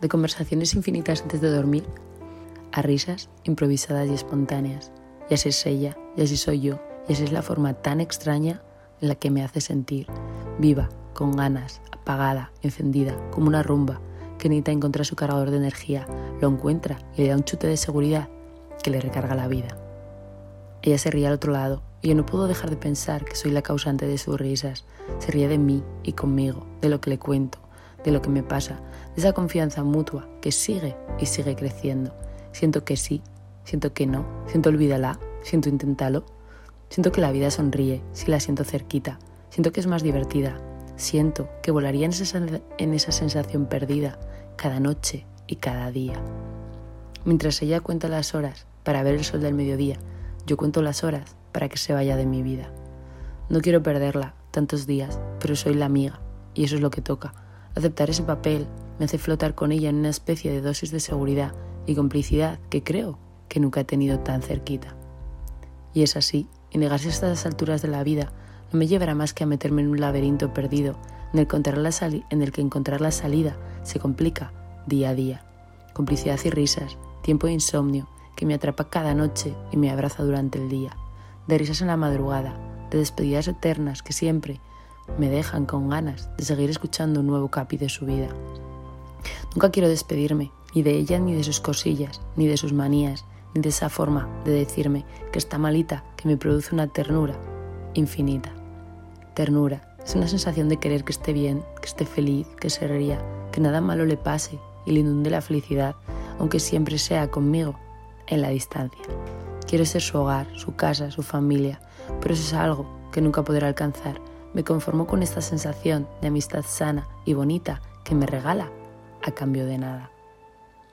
de conversaciones infinitas antes de dormir, a risas improvisadas y espontáneas. Y así es ella, y así soy yo, y así es la forma tan extraña en la que me hace sentir, viva, con ganas, apagada, encendida, como una rumba, que necesita encontrar su cargador de energía, lo encuentra y le da un chute de seguridad que le recarga la vida. Ella se ríe al otro lado y yo no puedo dejar de pensar que soy la causante de sus risas. Se ríe de mí y conmigo, de lo que le cuento, de lo que me pasa, de esa confianza mutua que sigue y sigue creciendo. Siento que sí, siento que no, siento olvídala, siento inténtalo. Siento que la vida sonríe si la siento cerquita, siento que es más divertida, siento que volaría en esa, en esa sensación perdida cada noche y cada día. Mientras ella cuenta las horas para ver el sol del mediodía, yo cuento las horas para que se vaya de mi vida. No quiero perderla tantos días, pero soy la amiga y eso es lo que toca. Aceptar ese papel me hace flotar con ella en una especie de dosis de seguridad y complicidad que creo que nunca he tenido tan cerquita. Y es así, y negarse a estas alturas de la vida no me llevará más que a meterme en un laberinto perdido en el, en el que encontrar la salida se complica día a día. Complicidad y risas, tiempo de insomnio, que me atrapa cada noche y me abraza durante el día, de risas en la madrugada, de despedidas eternas que siempre me dejan con ganas de seguir escuchando un nuevo capi de su vida. Nunca quiero despedirme, ni de ella, ni de sus cosillas, ni de sus manías, ni de esa forma de decirme que está malita, que me produce una ternura infinita. Ternura es una sensación de querer que esté bien, que esté feliz, que se ría, que nada malo le pase y le inunde la felicidad, aunque siempre sea conmigo en la distancia. Quiero ser su hogar, su casa, su familia, pero eso es algo que nunca podré alcanzar. Me conformo con esta sensación de amistad sana y bonita que me regala a cambio de nada.